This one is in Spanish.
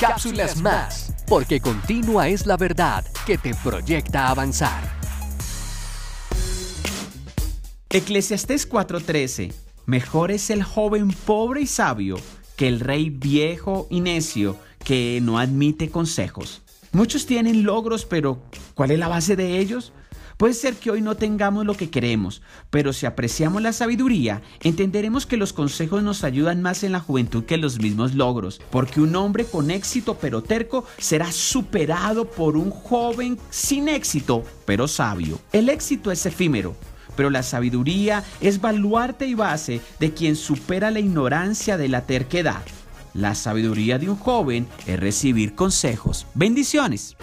cápsulas más, porque continua es la verdad que te proyecta avanzar. Eclesiastés 4:13 Mejor es el joven pobre y sabio que el rey viejo y necio que no admite consejos. Muchos tienen logros, pero ¿cuál es la base de ellos? Puede ser que hoy no tengamos lo que queremos, pero si apreciamos la sabiduría, entenderemos que los consejos nos ayudan más en la juventud que los mismos logros, porque un hombre con éxito pero terco será superado por un joven sin éxito pero sabio. El éxito es efímero, pero la sabiduría es baluarte y base de quien supera la ignorancia de la terquedad. La sabiduría de un joven es recibir consejos. Bendiciones.